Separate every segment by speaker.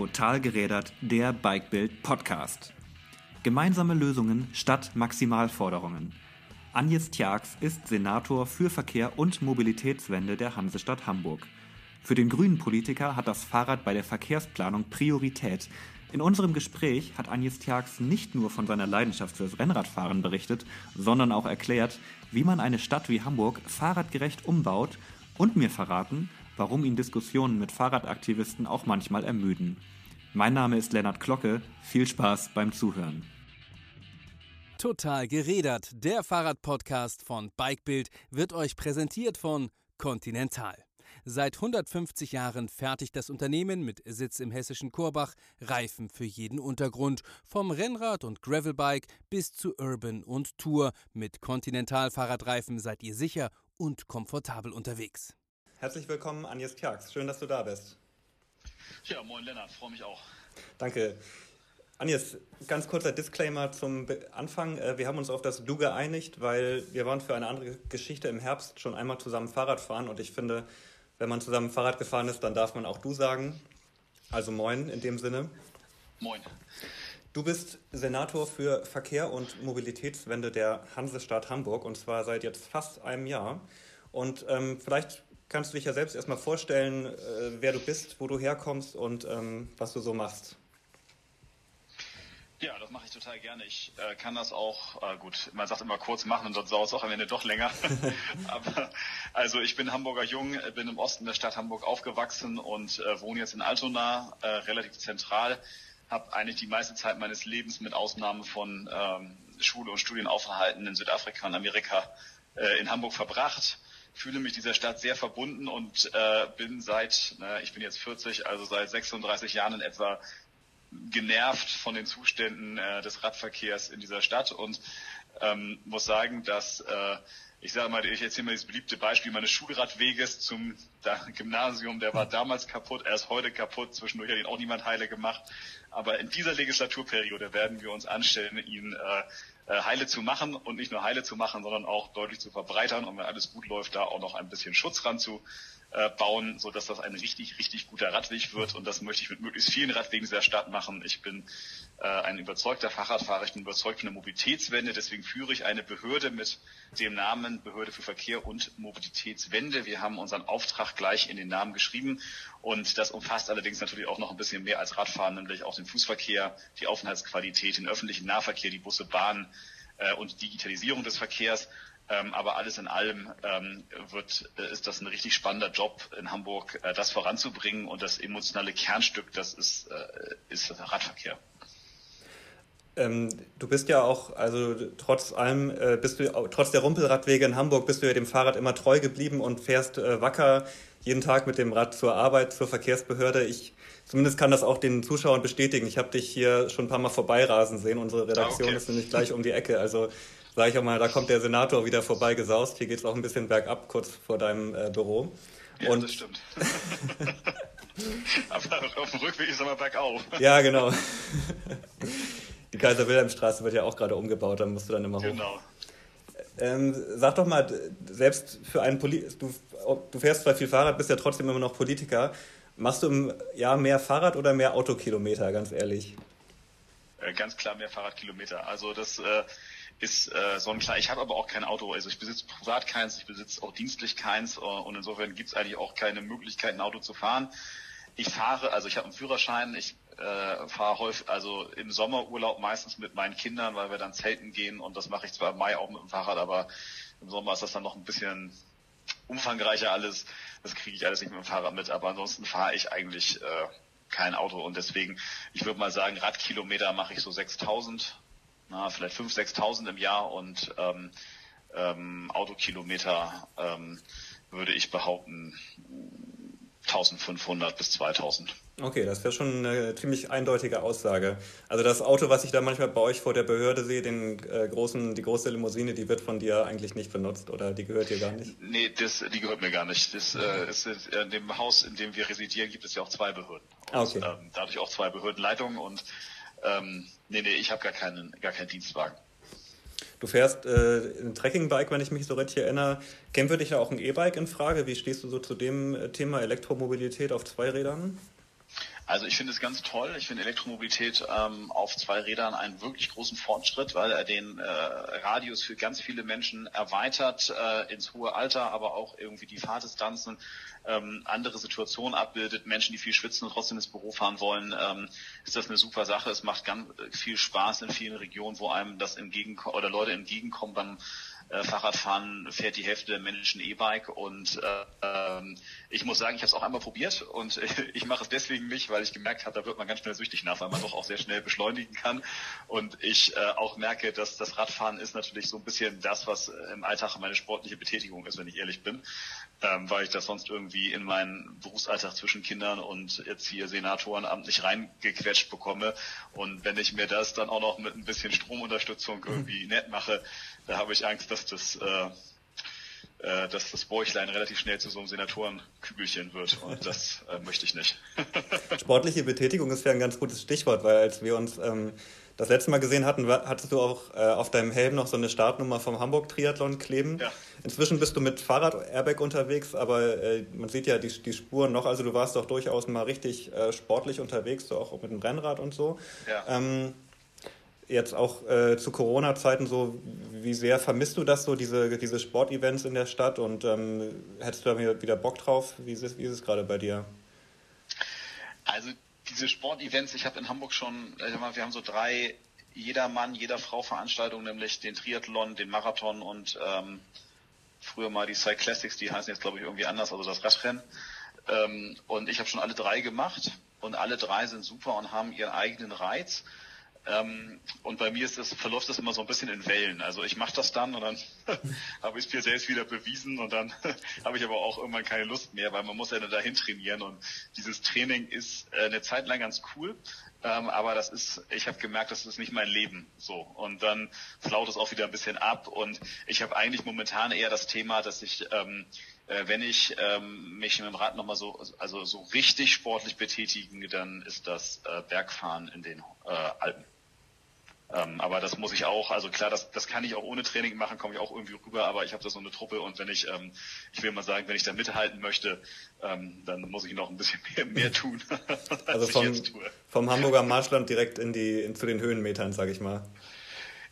Speaker 1: Total gerädert, der Bikebild Podcast. Gemeinsame Lösungen statt Maximalforderungen. Agnes Tjax ist Senator für Verkehr und Mobilitätswende der Hansestadt Hamburg. Für den grünen Politiker hat das Fahrrad bei der Verkehrsplanung Priorität. In unserem Gespräch hat Agnes Tjax nicht nur von seiner Leidenschaft fürs Rennradfahren berichtet, sondern auch erklärt, wie man eine Stadt wie Hamburg fahrradgerecht umbaut und mir verraten, warum ihn Diskussionen mit Fahrradaktivisten auch manchmal ermüden. Mein Name ist Lennart Glocke. Viel Spaß beim Zuhören.
Speaker 2: Total gerädert. Der Fahrradpodcast von Bikebild wird euch präsentiert von Continental. Seit 150 Jahren fertigt das Unternehmen mit Sitz im hessischen Korbach Reifen für jeden Untergrund, vom Rennrad und Gravelbike bis zu Urban und Tour. Mit Continental Fahrradreifen seid ihr sicher und komfortabel unterwegs.
Speaker 1: Herzlich willkommen, Agnes Pjax. Schön, dass du da bist.
Speaker 3: Ja, moin Lennart, freue mich auch.
Speaker 1: Danke. Agnes, ganz kurzer Disclaimer zum Anfang. Äh, wir haben uns auf das Du geeinigt, weil wir waren für eine andere Geschichte im Herbst schon einmal zusammen Fahrrad fahren und ich finde, wenn man zusammen Fahrrad gefahren ist, dann darf man auch Du sagen. Also moin in dem Sinne.
Speaker 3: Moin.
Speaker 1: Du bist Senator für Verkehr und Mobilitätswende der Hansestadt Hamburg und zwar seit jetzt fast einem Jahr. Und ähm, vielleicht kannst du dich ja selbst erstmal vorstellen, äh, wer du bist, wo du herkommst und ähm, was du so machst.
Speaker 3: Ja, das mache ich total gerne. Ich äh, kann das auch, äh, gut, man sagt immer kurz machen und sonst dauert es auch am Ende doch länger. Aber also ich bin Hamburger Jung, bin im Osten der Stadt Hamburg aufgewachsen und äh, wohne jetzt in Altona, äh, relativ zentral. Habe eigentlich die meiste Zeit meines Lebens mit Ausnahme von ähm, Schule und Studienaufenthalten in Südafrika und Amerika äh, in Hamburg verbracht fühle mich dieser Stadt sehr verbunden und äh, bin seit, na, ich bin jetzt 40, also seit 36 Jahren in etwa genervt von den Zuständen äh, des Radverkehrs in dieser Stadt und ähm, muss sagen, dass äh, ich sage mal, ich erzähle mal dieses beliebte Beispiel meines Schulradweges zum Gymnasium, der war damals kaputt, er ist heute kaputt, zwischendurch hat ihn auch niemand heile gemacht. Aber in dieser Legislaturperiode werden wir uns anstellen, ihn äh, heile zu machen und nicht nur heile zu machen, sondern auch deutlich zu verbreitern und wenn alles gut läuft, da auch noch ein bisschen Schutz ranzubauen, bauen, so dass das ein richtig, richtig guter Radweg wird und das möchte ich mit möglichst vielen Radwegen dieser Stadt machen. Ich bin äh, ein überzeugter Fahrradfahrer, ich bin überzeugt von der Mobilitätswende, deswegen führe ich eine Behörde mit dem Namen Behörde für Verkehr und Mobilitätswende. Wir haben unseren Auftrag gleich in den Namen geschrieben und das umfasst allerdings natürlich auch noch ein bisschen mehr als Radfahren, nämlich auch den Fußverkehr, die Aufenthaltsqualität, den öffentlichen Nahverkehr, die Busse, Bahnen äh, und Digitalisierung des Verkehrs. Ähm, aber alles in allem ähm, wird, äh, ist das ein richtig spannender Job in Hamburg, äh, das voranzubringen. Und das emotionale Kernstück, das ist, äh, ist Radverkehr.
Speaker 1: Ähm, du bist ja auch, also trotz allem, äh, bist du trotz der Rumpelradwege in Hamburg bist du ja dem Fahrrad immer treu geblieben und fährst äh, wacker jeden Tag mit dem Rad zur Arbeit, zur Verkehrsbehörde. Ich zumindest kann das auch den Zuschauern bestätigen. Ich habe dich hier schon ein paar Mal vorbeirasen sehen. Unsere Redaktion ah, okay. ist nämlich gleich um die Ecke. Also sage ich auch mal, da kommt der Senator wieder vorbeigesaust. Hier geht es auch ein bisschen bergab, kurz vor deinem äh, Büro.
Speaker 3: Ja, und das stimmt. Aber auf dem Rückweg ist aber bergauf.
Speaker 1: ja, genau. Die Kaiser-Wilhelm-Straße wird ja auch gerade umgebaut, da musst du dann immer hoch.
Speaker 3: Genau.
Speaker 1: Ähm, sag doch mal, selbst für einen Poli du, du fährst zwar viel Fahrrad, bist ja trotzdem immer noch Politiker. Machst du im Jahr mehr Fahrrad oder mehr Autokilometer, ganz ehrlich?
Speaker 3: Äh, ganz klar mehr Fahrradkilometer. Also das äh, ist äh, so ein klar. Ich habe aber auch kein Auto. Also ich besitze privat keins, ich besitze auch dienstlich keins äh, und insofern gibt es eigentlich auch keine Möglichkeit, ein Auto zu fahren. Ich fahre, also ich habe einen Führerschein, ich äh, fahre häufig, also im Sommerurlaub meistens mit meinen Kindern, weil wir dann zelten gehen. Und das mache ich zwar im Mai auch mit dem Fahrrad, aber im Sommer ist das dann noch ein bisschen umfangreicher alles. Das kriege ich alles nicht mit dem Fahrrad mit, aber ansonsten fahre ich eigentlich äh, kein Auto. Und deswegen, ich würde mal sagen, Radkilometer mache ich so 6000, na, vielleicht 5.000, 6.000 im Jahr. Und ähm, ähm, Autokilometer ähm, würde ich behaupten 1500 bis 2000.
Speaker 1: Okay, das wäre schon eine ziemlich eindeutige Aussage. Also das Auto, was ich da manchmal bei euch vor der Behörde sehe, den äh, großen, die große Limousine, die wird von dir eigentlich nicht benutzt oder die gehört dir gar nicht?
Speaker 3: Nee, das, die gehört mir gar nicht. Das, äh, ist, in dem Haus, in dem wir residieren, gibt es ja auch zwei Behörden. Und,
Speaker 1: ah, okay.
Speaker 3: ähm, dadurch auch zwei Behördenleitungen und ähm, nee, nee, ich habe gar keinen, gar keinen Dienstwagen.
Speaker 1: Du fährst äh, ein Trekkingbike, wenn ich mich so richtig erinnere. Käme für dich ja auch ein E-Bike in Frage? Wie stehst du so zu dem äh, Thema Elektromobilität auf zwei Rädern?
Speaker 3: Also ich finde es ganz toll. Ich finde Elektromobilität ähm, auf zwei Rädern einen wirklich großen Fortschritt, weil er den äh, Radius für ganz viele Menschen erweitert äh, ins hohe Alter, aber auch irgendwie die Fahrdistanzen, ähm, andere Situationen abbildet. Menschen, die viel schwitzen und trotzdem ins Büro fahren wollen, ähm, ist das eine super Sache. Es macht ganz viel Spaß in vielen Regionen, wo einem das entgegenkommt oder Leute entgegenkommen beim äh, Fahrradfahren fährt die Hälfte der Menschen E-Bike und äh, ich muss sagen, ich habe es auch einmal probiert und ich mache es deswegen nicht, weil ich gemerkt habe, da wird man ganz schnell süchtig nach, weil man doch auch sehr schnell beschleunigen kann. Und ich äh, auch merke, dass das Radfahren ist natürlich so ein bisschen das, was im Alltag meine sportliche Betätigung ist, wenn ich ehrlich bin, ähm, weil ich das sonst irgendwie in meinen Berufsalltag zwischen Kindern und jetzt hier Senatorenamt nicht reingequetscht bekomme. Und wenn ich mir das dann auch noch mit ein bisschen Stromunterstützung irgendwie nett mache, da habe ich Angst, dass das, äh, äh, dass das Bäuchlein relativ schnell zu so einem Senatorenkügelchen wird. Und das äh, möchte ich nicht.
Speaker 1: Sportliche Betätigung ist ja ein ganz gutes Stichwort, weil als wir uns ähm, das letzte Mal gesehen hatten, hattest du auch äh, auf deinem Helm noch so eine Startnummer vom Hamburg-Triathlon kleben. Ja. Inzwischen bist du mit Fahrrad-Airbag unterwegs, aber äh, man sieht ja die, die Spuren noch. Also du warst doch durchaus mal richtig äh, sportlich unterwegs, so auch mit dem Rennrad und so. Ja. Ähm, jetzt auch äh, zu Corona-Zeiten so, wie sehr vermisst du das so, diese, diese Sportevents in der Stadt und ähm, hättest du da wieder Bock drauf? Wie ist es, wie ist es gerade bei dir?
Speaker 3: Also diese Sportevents, ich habe in Hamburg schon, wir haben so drei jeder Mann, jeder Frau Veranstaltungen, nämlich den Triathlon, den Marathon und ähm, früher mal die Cyclassics, die heißen jetzt glaube ich irgendwie anders, also das Radrennen. Ähm, und ich habe schon alle drei gemacht und alle drei sind super und haben ihren eigenen Reiz. Ähm, und bei mir ist das, verläuft das immer so ein bisschen in Wellen. Also ich mache das dann und dann habe ich es mir selbst wieder bewiesen und dann habe ich aber auch irgendwann keine Lust mehr, weil man muss ja dahin trainieren. Und dieses Training ist äh, eine Zeit lang ganz cool, ähm, aber das ist, ich habe gemerkt, das ist nicht mein Leben. So. Und dann flaut es auch wieder ein bisschen ab. Und ich habe eigentlich momentan eher das Thema, dass ich ähm, äh, wenn ich ähm, mich mit dem Rad nochmal so, also so richtig sportlich betätigen, dann ist das äh, Bergfahren in den äh, Alpen. Ähm, aber das muss ich auch, also klar, das, das kann ich auch ohne Training machen, komme ich auch irgendwie rüber, aber ich habe da so eine Truppe und wenn ich, ähm, ich will mal sagen, wenn ich da mithalten möchte, ähm, dann muss ich noch ein bisschen mehr, mehr tun.
Speaker 1: also vom, vom Hamburger Marschland direkt in die, in, zu den Höhenmetern, sage ich mal.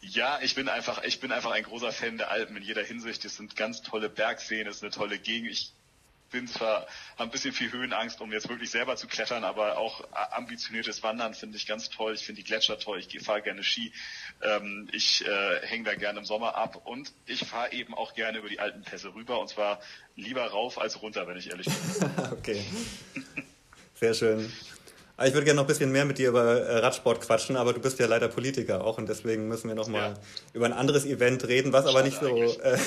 Speaker 3: Ja, ich bin einfach, ich bin einfach ein großer Fan der Alpen in jeder Hinsicht. Es sind ganz tolle Bergseen, es ist eine tolle Gegend. Ich bin zwar, ein bisschen viel Höhenangst, um jetzt wirklich selber zu klettern, aber auch ambitioniertes Wandern finde ich ganz toll. Ich finde die Gletscher toll. Ich fahre gerne Ski. Ähm, ich äh, hänge da gerne im Sommer ab und ich fahre eben auch gerne über die Alpenpässe rüber und zwar lieber rauf als runter, wenn ich ehrlich bin.
Speaker 1: okay. Sehr schön. Ich würde gerne noch ein bisschen mehr mit dir über äh, Radsport quatschen, aber du bist ja leider Politiker auch und deswegen müssen wir noch mal ja. über ein anderes Event reden, was aber nicht so, äh,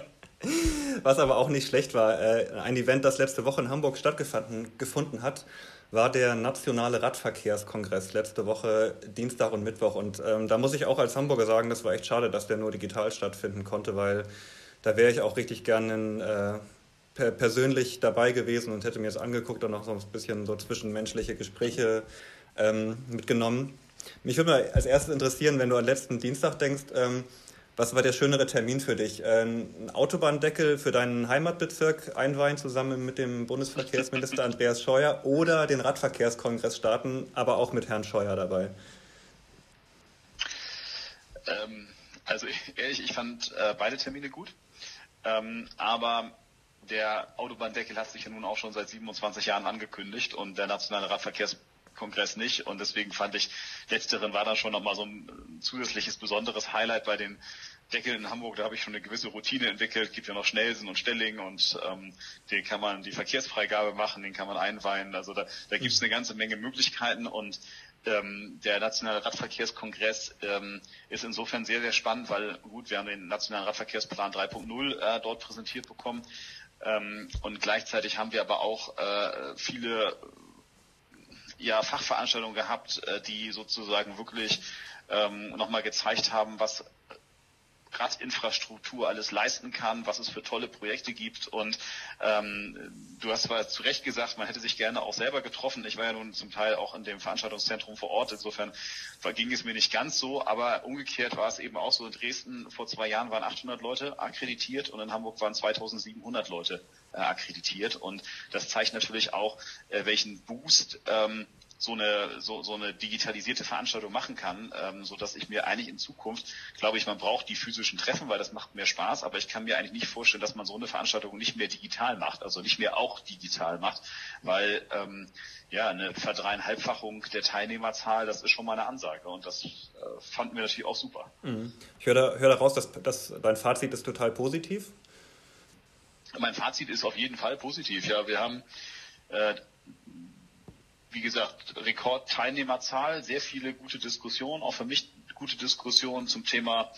Speaker 1: was aber auch nicht schlecht war. Äh, ein Event, das letzte Woche in Hamburg stattgefunden hat, war der Nationale Radverkehrskongress letzte Woche Dienstag und Mittwoch und ähm, da muss ich auch als Hamburger sagen, das war echt schade, dass der nur digital stattfinden konnte, weil da wäre ich auch richtig gerne in äh, per persönlich dabei gewesen und hätte mir das angeguckt und auch so ein bisschen so zwischenmenschliche Gespräche ähm, mitgenommen. Mich würde mal als erstes interessieren, wenn du an letzten Dienstag denkst, ähm, was war der schönere Termin für dich? Ähm, ein Autobahndeckel für deinen Heimatbezirk einweihen zusammen mit dem Bundesverkehrsminister Andreas Scheuer oder den Radverkehrskongress starten, aber auch mit Herrn Scheuer dabei?
Speaker 3: Ähm, also ehrlich, ich fand äh, beide Termine gut. Ähm, aber der Autobahndeckel hat sich ja nun auch schon seit 27 Jahren angekündigt und der Nationale Radverkehrskongress nicht. Und deswegen fand ich, letzteren war dann schon nochmal so ein zusätzliches besonderes Highlight bei den Deckeln in Hamburg. Da habe ich schon eine gewisse Routine entwickelt. Gibt ja noch Schnellsen und Stelling und ähm, den kann man die Verkehrsfreigabe machen, den kann man einweihen. Also da, da gibt es eine ganze Menge Möglichkeiten und ähm, der Nationale Radverkehrskongress ähm, ist insofern sehr, sehr spannend, weil gut, wir haben den Nationalen Radverkehrsplan 3.0 äh, dort präsentiert bekommen ähm, und gleichzeitig haben wir aber auch äh, viele ja, Fachveranstaltungen gehabt, äh, die sozusagen wirklich ähm, nochmal gezeigt haben, was Radinfrastruktur alles leisten kann, was es für tolle Projekte gibt. Und ähm, du hast zwar zu Recht gesagt, man hätte sich gerne auch selber getroffen. Ich war ja nun zum Teil auch in dem Veranstaltungszentrum vor Ort. Insofern ging es mir nicht ganz so. Aber umgekehrt war es eben auch so. In Dresden vor zwei Jahren waren 800 Leute akkreditiert und in Hamburg waren 2700 Leute äh, akkreditiert. Und das zeigt natürlich auch, äh, welchen Boost ähm, so eine, so, so eine digitalisierte Veranstaltung machen kann, ähm, so dass ich mir eigentlich in Zukunft, glaube ich, man braucht die physischen Treffen, weil das macht mehr Spaß, aber ich kann mir eigentlich nicht vorstellen, dass man so eine Veranstaltung nicht mehr digital macht, also nicht mehr auch digital macht, weil ähm, ja eine Verdreieinhalbfachung der Teilnehmerzahl, das ist schon mal eine Ansage und das äh, fanden wir natürlich auch super.
Speaker 1: Mhm. Ich höre da, hör daraus, dass, dass dein Fazit ist total positiv.
Speaker 3: Mein Fazit ist auf jeden Fall positiv. Ja, wir haben äh, wie gesagt, Rekordteilnehmerzahl, sehr viele gute Diskussionen, auch für mich gute Diskussionen zum Thema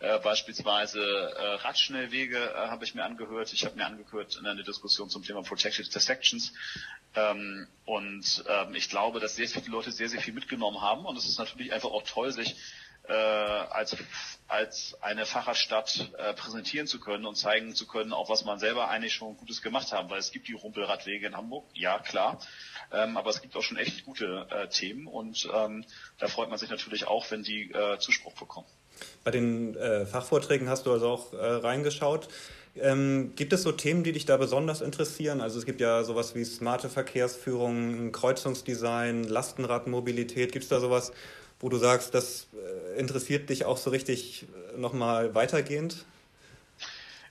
Speaker 3: äh, beispielsweise äh, Radschnellwege äh, habe ich mir angehört. Ich habe mir angehört in einer Diskussion zum Thema Protected Intersections. Ähm, und ähm, ich glaube, dass sehr viele Leute sehr, sehr viel mitgenommen haben. Und es ist natürlich einfach auch toll, sich äh, als, als eine Fahrradstadt äh, präsentieren zu können und zeigen zu können, auch was man selber eigentlich schon Gutes gemacht haben. Weil es gibt die Rumpelradwege in Hamburg, ja klar. Ähm, aber es gibt auch schon echt gute äh, Themen und ähm, da freut man sich natürlich auch, wenn die äh, Zuspruch bekommen.
Speaker 1: Bei den äh, Fachvorträgen hast du also auch äh, reingeschaut. Ähm, gibt es so Themen, die dich da besonders interessieren? Also es gibt ja sowas wie smarte Verkehrsführung, Kreuzungsdesign, Lastenradmobilität. Gibt es da sowas, wo du sagst, das äh, interessiert dich auch so richtig äh, nochmal weitergehend?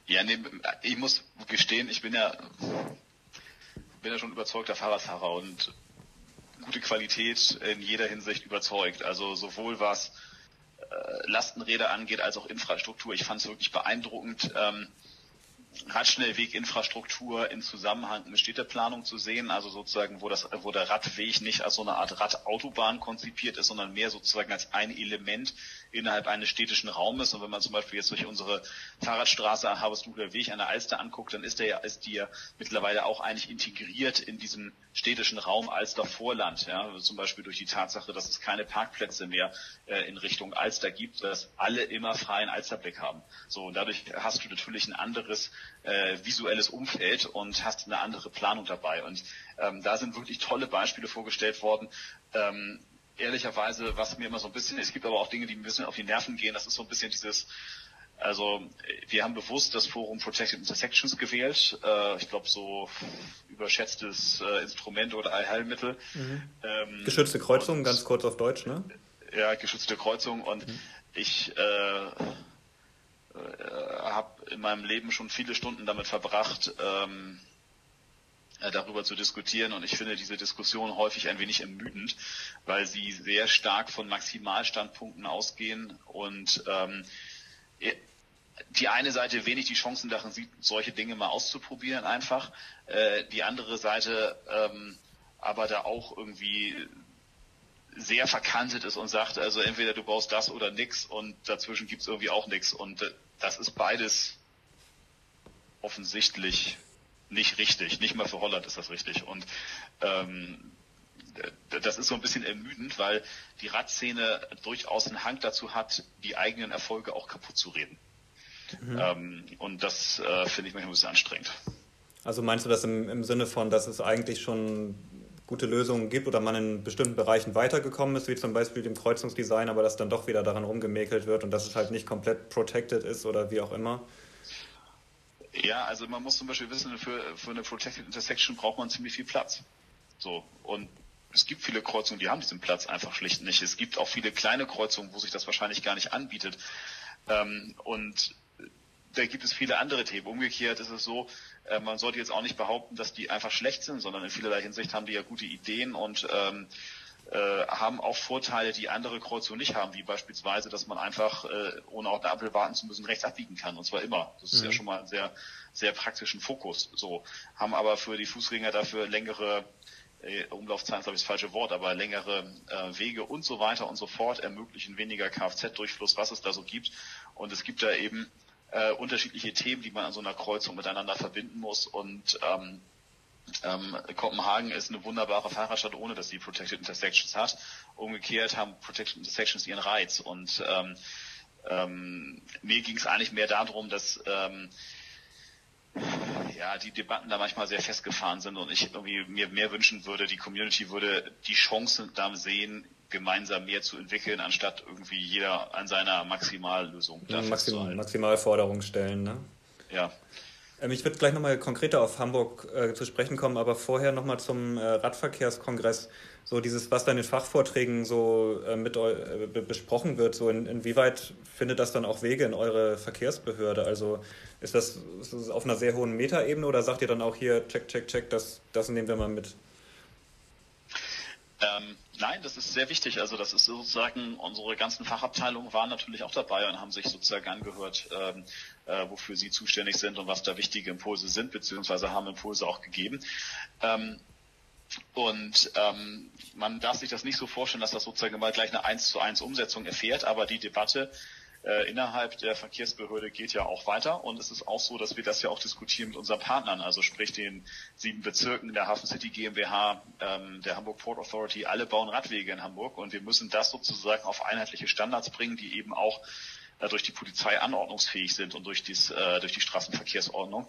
Speaker 3: Ja, nee, ich muss gestehen, ich bin ja bin ja schon überzeugter Fahrradfahrer und gute Qualität in jeder Hinsicht überzeugt. Also sowohl was äh, Lastenräder angeht als auch Infrastruktur. Ich fand es wirklich beeindruckend. Ähm, Radschnellweginfrastruktur in Zusammenhang mit Städteplanung zu sehen, also sozusagen, wo das, wo der Radweg nicht als so eine Art Radautobahn konzipiert ist, sondern mehr sozusagen als ein Element innerhalb eines städtischen Raumes. Und wenn man zum Beispiel jetzt durch unsere Fahrradstraße Harvestduler Weg an der Alster anguckt, dann ist der ja, ist die ja mittlerweile auch eigentlich integriert in diesem städtischen Raum Alster Vorland. Ja, also zum Beispiel durch die Tatsache, dass es keine Parkplätze mehr äh, in Richtung Alster gibt, dass alle immer freien Alsterblick haben. So, und dadurch hast du natürlich ein anderes äh, visuelles Umfeld und hast eine andere Planung dabei. Und ähm, da sind wirklich tolle Beispiele vorgestellt worden. Ähm, ehrlicherweise, was mir immer so ein bisschen, es gibt aber auch Dinge, die mir ein bisschen auf die Nerven gehen, das ist so ein bisschen dieses, also wir haben bewusst das Forum Protected Intersections gewählt. Äh, ich glaube so überschätztes äh, Instrument oder Allheilmittel.
Speaker 1: Mhm. Ähm, geschützte Kreuzung, und, ganz kurz auf Deutsch, ne?
Speaker 3: Ja, geschützte Kreuzung und mhm. ich äh, äh, habe in meinem Leben schon viele Stunden damit verbracht, ähm, äh, darüber zu diskutieren. Und ich finde diese Diskussion häufig ein wenig ermüdend, weil sie sehr stark von Maximalstandpunkten ausgehen und ähm, die eine Seite wenig die Chancen darin sieht, solche Dinge mal auszuprobieren einfach, äh, die andere Seite ähm, aber da auch irgendwie sehr verkantet ist und sagt, also entweder du brauchst das oder nix und dazwischen gibt's irgendwie auch nix. Und äh, das ist beides offensichtlich nicht richtig. Nicht mal für Holland ist das richtig. Und ähm, das ist so ein bisschen ermüdend, weil die Radszene durchaus einen Hang dazu hat, die eigenen Erfolge auch kaputt zu reden. Mhm. Ähm, und das äh, finde ich manchmal ein bisschen anstrengend.
Speaker 1: Also meinst du das im, im Sinne von, dass es eigentlich schon gute Lösungen gibt oder man in bestimmten Bereichen weitergekommen ist, wie zum Beispiel dem Kreuzungsdesign, aber dass dann doch wieder daran rumgemäkelt wird und dass es halt nicht komplett protected ist oder wie auch immer?
Speaker 3: Ja, also man muss zum Beispiel wissen, für, für eine Protected Intersection braucht man ziemlich viel Platz. So, und es gibt viele Kreuzungen, die haben diesen Platz einfach schlicht nicht. Es gibt auch viele kleine Kreuzungen, wo sich das wahrscheinlich gar nicht anbietet. Ähm, und da gibt es viele andere Themen. Umgekehrt ist es so, äh, man sollte jetzt auch nicht behaupten, dass die einfach schlecht sind, sondern in vielerlei Hinsicht haben die ja gute Ideen und ähm, äh, haben auch Vorteile, die andere Kreuzungen nicht haben, wie beispielsweise, dass man einfach, äh, ohne auf eine Ampel warten zu müssen, rechts abbiegen kann. Und zwar immer. Das ist mhm. ja schon mal ein sehr, sehr praktischen Fokus. So. Haben aber für die Fußgänger dafür längere äh, Umlaufzeiten ist glaube ich das falsche Wort, aber längere äh, Wege und so weiter und so fort ermöglichen weniger Kfz-Durchfluss, was es da so gibt. Und es gibt da eben äh, unterschiedliche Themen, die man an so einer Kreuzung miteinander verbinden muss. Und ähm, ähm, Kopenhagen ist eine wunderbare Fahrradstadt, ohne dass sie Protected Intersections hat. Umgekehrt haben Protected Intersections ihren Reiz. Und ähm, ähm, mir ging es eigentlich mehr darum, dass ähm, ja, die Debatten da manchmal sehr festgefahren sind und ich irgendwie mir mehr wünschen würde, die Community würde die Chancen da sehen, gemeinsam mehr zu entwickeln, anstatt irgendwie jeder an seiner Maximallösung
Speaker 1: Maximal, Maximalforderung stellen, ne?
Speaker 3: Ja.
Speaker 1: Ähm, ich würde gleich nochmal konkreter auf Hamburg äh, zu sprechen kommen, aber vorher nochmal zum äh, Radverkehrskongress. So dieses, was da in Fachvorträgen so äh, mit äh, besprochen wird, so in, inwieweit findet das dann auch Wege in eure Verkehrsbehörde? Also ist das, ist das auf einer sehr hohen Metaebene oder sagt ihr dann auch hier, check, check, check, das, das nehmen wir mal mit?
Speaker 3: Ähm, nein, das ist sehr wichtig. Also das ist sozusagen, unsere ganzen Fachabteilungen waren natürlich auch dabei und haben sich sozusagen angehört, ähm, äh, wofür sie zuständig sind und was da wichtige Impulse sind, beziehungsweise haben Impulse auch gegeben. Ähm, und ähm, man darf sich das nicht so vorstellen, dass das sozusagen mal gleich eine 1 zu 1 Umsetzung erfährt, aber die Debatte äh, innerhalb der Verkehrsbehörde geht ja auch weiter und es ist auch so, dass wir das ja auch diskutieren mit unseren Partnern, also sprich den sieben Bezirken der Hafen City GmbH, ähm, der Hamburg Port Authority, alle bauen Radwege in Hamburg und wir müssen das sozusagen auf einheitliche Standards bringen, die eben auch äh, durch die Polizei anordnungsfähig sind und durch, dies, äh, durch die Straßenverkehrsordnung.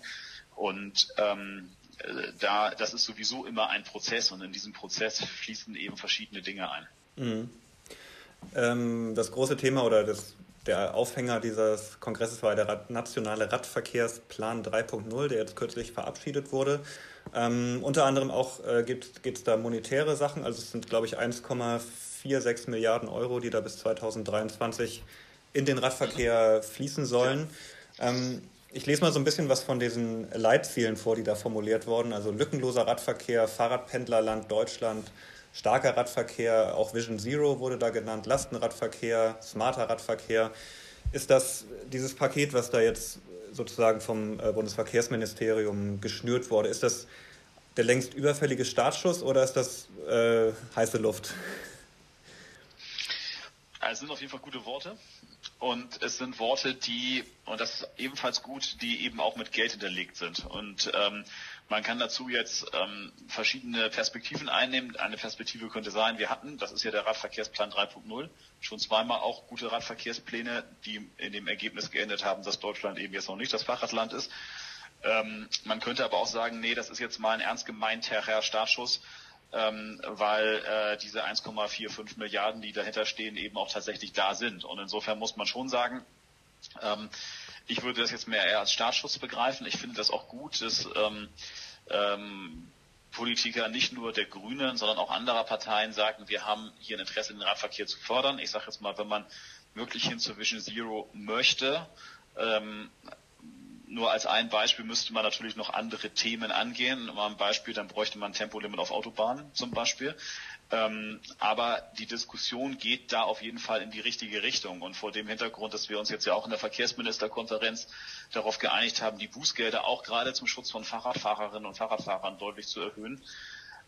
Speaker 3: Und ähm, äh, da, das ist sowieso immer ein Prozess und in diesem Prozess fließen eben verschiedene Dinge ein.
Speaker 1: Mhm. Ähm, das große Thema oder das der Aufhänger dieses Kongresses war der nationale Radverkehrsplan 3.0, der jetzt kürzlich verabschiedet wurde. Ähm, unter anderem auch äh, geht es da monetäre Sachen, also es sind, glaube ich, 1,46 Milliarden Euro, die da bis 2023 in den Radverkehr fließen sollen. Ähm, ich lese mal so ein bisschen was von diesen Leitzielen vor, die da formuliert wurden. Also lückenloser Radverkehr, Fahrradpendlerland Deutschland, starker Radverkehr, auch Vision Zero wurde da genannt, Lastenradverkehr, smarter Radverkehr. Ist das dieses Paket, was da jetzt sozusagen vom äh, Bundesverkehrsministerium geschnürt wurde, ist das der längst überfällige Startschuss oder ist das äh, heiße Luft?
Speaker 3: Also es sind auf jeden Fall gute Worte. Und es sind Worte, die, und das ist ebenfalls gut, die eben auch mit Geld hinterlegt sind. Und ähm, man kann dazu jetzt ähm, verschiedene Perspektiven einnehmen. Eine Perspektive könnte sein, wir hatten, das ist ja der Radverkehrsplan 3.0, schon zweimal auch gute Radverkehrspläne, die in dem Ergebnis geendet haben, dass Deutschland eben jetzt noch nicht das Fahrradland ist. Ähm, man könnte aber auch sagen, nee, das ist jetzt mal ein ernst gemeinter Startschuss, ähm, weil äh, diese 1,45 Milliarden, die dahinter stehen, eben auch tatsächlich da sind. Und insofern muss man schon sagen, ähm, ich würde das jetzt mehr eher als Startschuss begreifen. Ich finde das auch gut, dass ähm, ähm, Politiker nicht nur der Grünen, sondern auch anderer Parteien sagen, wir haben hier ein Interesse, den Radverkehr zu fördern. Ich sage jetzt mal, wenn man wirklich hin zur Vision Zero möchte, ähm, nur als ein Beispiel müsste man natürlich noch andere Themen angehen. Mal ein Beispiel, dann bräuchte man ein Tempolimit auf Autobahnen zum Beispiel. Ähm, aber die Diskussion geht da auf jeden Fall in die richtige Richtung. Und vor dem Hintergrund, dass wir uns jetzt ja auch in der Verkehrsministerkonferenz darauf geeinigt haben, die Bußgelder auch gerade zum Schutz von Fahrradfahrerinnen und Fahrradfahrern deutlich zu erhöhen.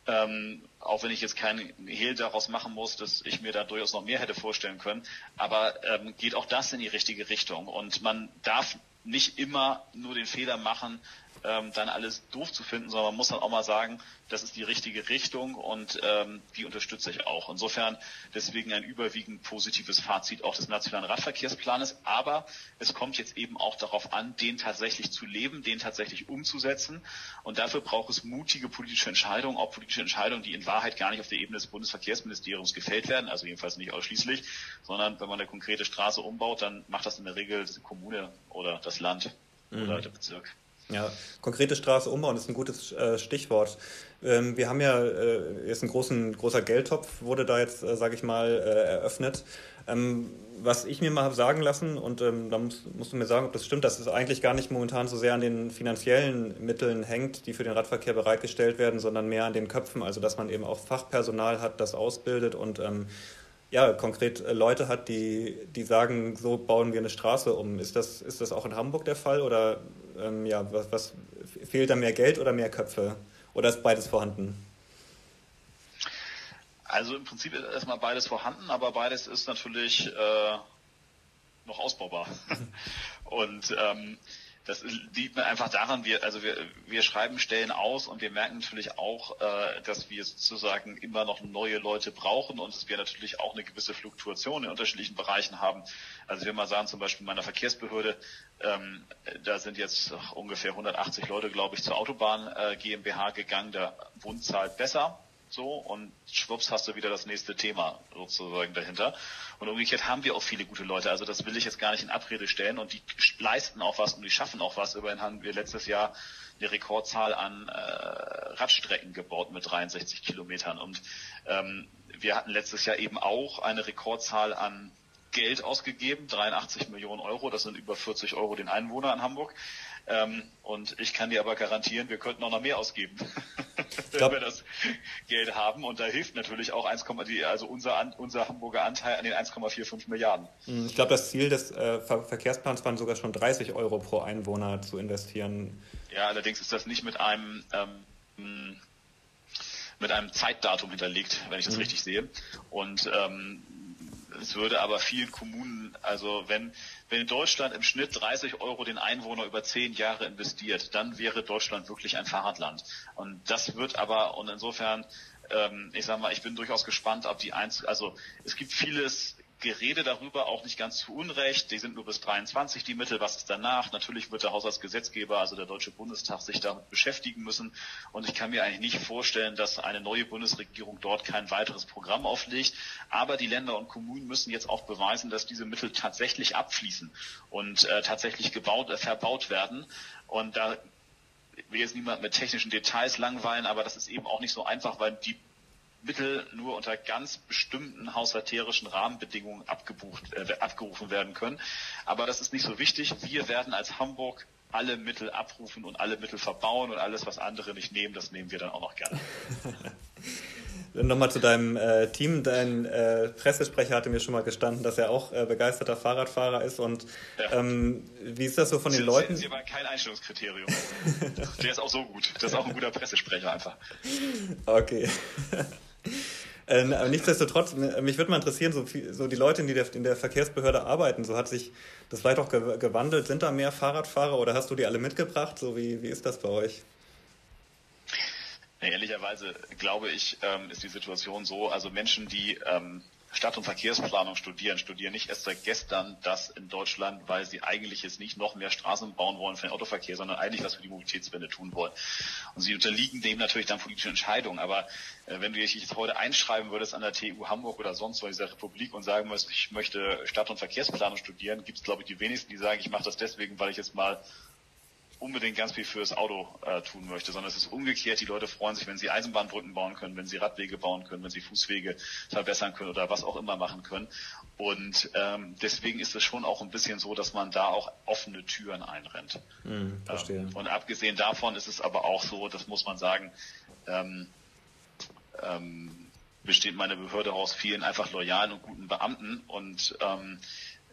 Speaker 3: Ähm, auch wenn ich jetzt keinen Hehl daraus machen muss, dass ich mir da durchaus noch mehr hätte vorstellen können. Aber ähm, geht auch das in die richtige Richtung. Und man darf nicht immer nur den Fehler machen, ähm, dann alles doof zu finden, sondern man muss dann auch mal sagen, das ist die richtige Richtung und ähm, die unterstütze ich auch. Insofern deswegen ein überwiegend positives Fazit auch des nationalen Radverkehrsplanes. Aber es kommt jetzt eben auch darauf an, den tatsächlich zu leben, den tatsächlich umzusetzen. Und dafür braucht es mutige politische Entscheidungen, auch politische Entscheidungen, die in Wahrheit gar nicht auf der Ebene des Bundesverkehrsministeriums gefällt werden, also jedenfalls nicht ausschließlich, sondern wenn man eine konkrete Straße umbaut, dann macht das in der Regel die Kommune oder das Land mhm. oder der Bezirk.
Speaker 1: Ja, konkrete Straße umbauen ist ein gutes äh, Stichwort. Ähm, wir haben ja äh, jetzt einen großen, großer Geldtopf, wurde da jetzt, äh, sage ich mal, äh, eröffnet. Ähm, was ich mir mal habe sagen lassen, und ähm, da musst, musst, du mir sagen, ob das stimmt, dass es eigentlich gar nicht momentan so sehr an den finanziellen Mitteln hängt, die für den Radverkehr bereitgestellt werden, sondern mehr an den Köpfen. Also dass man eben auch Fachpersonal hat, das ausbildet und ähm, ja, konkret äh, Leute hat, die, die sagen, so bauen wir eine Straße um. Ist das, ist das auch in Hamburg der Fall oder ähm, ja, was, was, fehlt da mehr Geld oder mehr Köpfe? Oder ist beides vorhanden?
Speaker 3: Also im Prinzip ist erstmal beides vorhanden, aber beides ist natürlich äh, noch ausbaubar. Und ähm, das liegt mir einfach daran, wir, also wir, wir schreiben Stellen aus und wir merken natürlich auch, äh, dass wir sozusagen immer noch neue Leute brauchen und dass wir natürlich auch eine gewisse Fluktuation in unterschiedlichen Bereichen haben. Also wir mal sagen, zum Beispiel in meiner Verkehrsbehörde, ähm, da sind jetzt ungefähr 180 Leute, glaube ich, zur Autobahn äh, GmbH gegangen, der Bund zahlt besser so und schwupps hast du wieder das nächste Thema sozusagen dahinter. Und umgekehrt haben wir auch viele gute Leute. Also das will ich jetzt gar nicht in Abrede stellen und die leisten auch was und die schaffen auch was. Immerhin haben wir letztes Jahr eine Rekordzahl an äh, Radstrecken gebaut mit 63 Kilometern und ähm, wir hatten letztes Jahr eben auch eine Rekordzahl an Geld ausgegeben, 83 Millionen Euro, das sind über 40 Euro den Einwohner in Hamburg. Ähm, und ich kann dir aber garantieren, wir könnten auch noch mehr ausgeben, wenn wir das Geld haben. Und da hilft natürlich auch 1, also unser, unser Hamburger Anteil an den 1,45 Milliarden.
Speaker 1: Hm, ich glaube, das Ziel des äh, Ver Verkehrsplans war sogar schon 30 Euro pro Einwohner zu investieren.
Speaker 3: Ja, allerdings ist das nicht mit einem ähm, mit einem Zeitdatum hinterlegt, wenn ich das mhm. richtig sehe. Und ähm, es würde aber vielen Kommunen, also wenn, wenn Deutschland im Schnitt 30 Euro den Einwohner über zehn Jahre investiert, dann wäre Deutschland wirklich ein Fahrradland. Und das wird aber, und insofern, ähm, ich sage mal, ich bin durchaus gespannt, ob die eins, also es gibt vieles, Gerede darüber, auch nicht ganz zu Unrecht. Die sind nur bis 23 die Mittel. Was ist danach? Natürlich wird der Haushaltsgesetzgeber, also der Deutsche Bundestag, sich damit beschäftigen müssen. Und ich kann mir eigentlich nicht vorstellen, dass eine neue Bundesregierung dort kein weiteres Programm auflegt. Aber die Länder und Kommunen müssen jetzt auch beweisen, dass diese Mittel tatsächlich abfließen und äh, tatsächlich gebaut, äh, verbaut werden. Und da will jetzt niemand mit technischen Details langweilen, aber das ist eben auch nicht so einfach, weil die Mittel nur unter ganz bestimmten haushalterischen Rahmenbedingungen abgebucht, äh, abgerufen werden können. Aber das ist nicht so wichtig. Wir werden als Hamburg alle Mittel abrufen und alle Mittel verbauen und alles, was andere nicht nehmen, das nehmen wir dann auch noch gerne.
Speaker 1: Nochmal zu deinem äh, Team. Dein äh, Pressesprecher hatte mir schon mal gestanden, dass er auch äh, begeisterter Fahrradfahrer ist. Und ja. ähm, wie ist das so von den Leuten?
Speaker 3: Das ist aber kein Einstellungskriterium. Der ist auch so gut. Das ist auch ein guter Pressesprecher einfach.
Speaker 1: Okay. Ähm, aber nichtsdestotrotz, mich würde mal interessieren, so, viel, so die Leute, die in der Verkehrsbehörde arbeiten, so hat sich das vielleicht auch gewandelt. Sind da mehr Fahrradfahrer oder hast du die alle mitgebracht? So wie, wie ist das bei euch?
Speaker 3: ehrlicherweise glaube ich, ähm, ist die Situation so, also Menschen, die ähm, Stadt- und Verkehrsplanung studieren, studieren nicht erst seit gestern das in Deutschland, weil sie eigentlich jetzt nicht noch mehr Straßen bauen wollen für den Autoverkehr, sondern eigentlich was für die Mobilitätswende tun wollen. Und sie unterliegen dem natürlich dann politischen Entscheidungen. Aber äh, wenn du dich jetzt heute einschreiben würdest an der TU Hamburg oder sonst wo in dieser Republik und sagen würdest, ich möchte Stadt- und Verkehrsplanung studieren, gibt es, glaube ich, die wenigsten, die sagen, ich mache das deswegen, weil ich jetzt mal unbedingt ganz viel fürs Auto äh, tun möchte, sondern es ist umgekehrt. Die Leute freuen sich, wenn sie Eisenbahnbrücken bauen können, wenn sie Radwege bauen können, wenn sie Fußwege verbessern können oder was auch immer machen können. Und ähm, deswegen ist es schon auch ein bisschen so, dass man da auch offene Türen einrennt.
Speaker 1: Mm, verstehe.
Speaker 3: Ähm, und abgesehen davon ist es aber auch so, das muss man sagen, ähm, ähm, besteht meine Behörde aus vielen einfach loyalen und guten Beamten und ähm,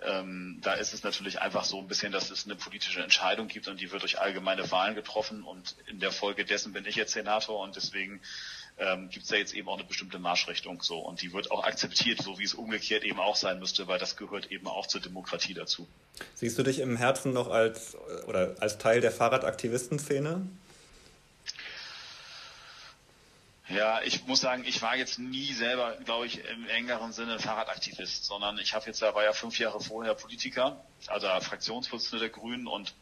Speaker 3: ähm, da ist es natürlich einfach so ein bisschen, dass es eine politische Entscheidung gibt und die wird durch allgemeine Wahlen getroffen und in der Folge dessen bin ich jetzt Senator und deswegen ähm, gibt es da jetzt eben auch eine bestimmte Marschrichtung so und die wird auch akzeptiert, so wie es umgekehrt eben auch sein müsste, weil das gehört eben auch zur Demokratie dazu.
Speaker 1: Siehst du dich im Herzen noch als oder als Teil der Fahrradaktivistenszene?
Speaker 3: Ja, ich muss sagen, ich war jetzt nie selber, glaube ich, im engeren Sinne Fahrradaktivist, sondern ich habe jetzt, da war ja fünf Jahre vorher Politiker, also Fraktionsvorsitzender der Grünen und